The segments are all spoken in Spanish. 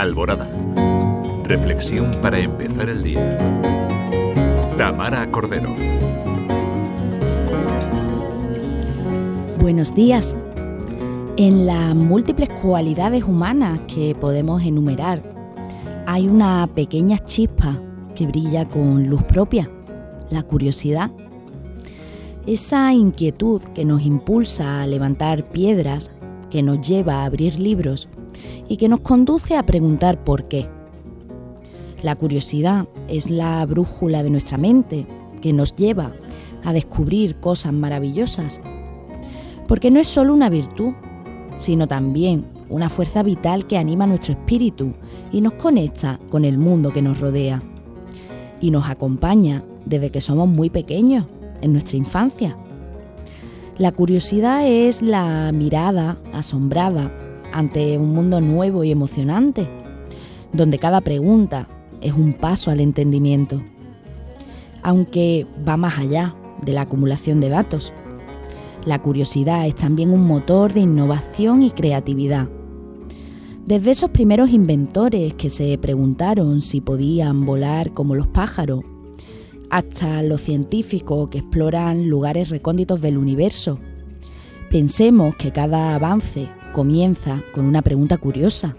Alborada. Reflexión para empezar el día. Tamara Cordero. Buenos días. En las múltiples cualidades humanas que podemos enumerar, hay una pequeña chispa que brilla con luz propia, la curiosidad. Esa inquietud que nos impulsa a levantar piedras, que nos lleva a abrir libros y que nos conduce a preguntar por qué. La curiosidad es la brújula de nuestra mente que nos lleva a descubrir cosas maravillosas. Porque no es solo una virtud, sino también una fuerza vital que anima nuestro espíritu y nos conecta con el mundo que nos rodea. Y nos acompaña desde que somos muy pequeños en nuestra infancia. La curiosidad es la mirada asombrada ante un mundo nuevo y emocionante, donde cada pregunta es un paso al entendimiento, aunque va más allá de la acumulación de datos. La curiosidad es también un motor de innovación y creatividad. Desde esos primeros inventores que se preguntaron si podían volar como los pájaros hasta los científicos que exploran lugares recónditos del universo. Pensemos que cada avance comienza con una pregunta curiosa,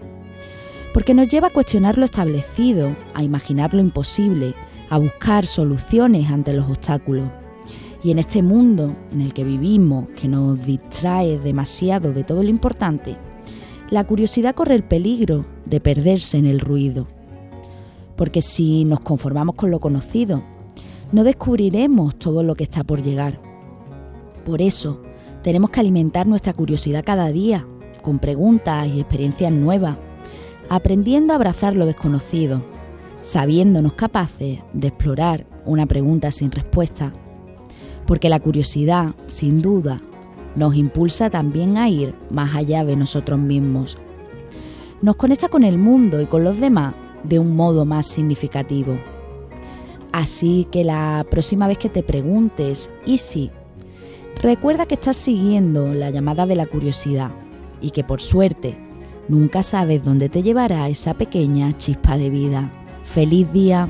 porque nos lleva a cuestionar lo establecido, a imaginar lo imposible, a buscar soluciones ante los obstáculos. Y en este mundo en el que vivimos, que nos distrae demasiado de todo lo importante, la curiosidad corre el peligro de perderse en el ruido. Porque si nos conformamos con lo conocido, no descubriremos todo lo que está por llegar. Por eso, tenemos que alimentar nuestra curiosidad cada día, con preguntas y experiencias nuevas, aprendiendo a abrazar lo desconocido, sabiéndonos capaces de explorar una pregunta sin respuesta. Porque la curiosidad, sin duda, nos impulsa también a ir más allá de nosotros mismos. Nos conecta con el mundo y con los demás de un modo más significativo. Así que la próxima vez que te preguntes, ¿y si? Recuerda que estás siguiendo la llamada de la curiosidad y que por suerte nunca sabes dónde te llevará esa pequeña chispa de vida. ¡Feliz día!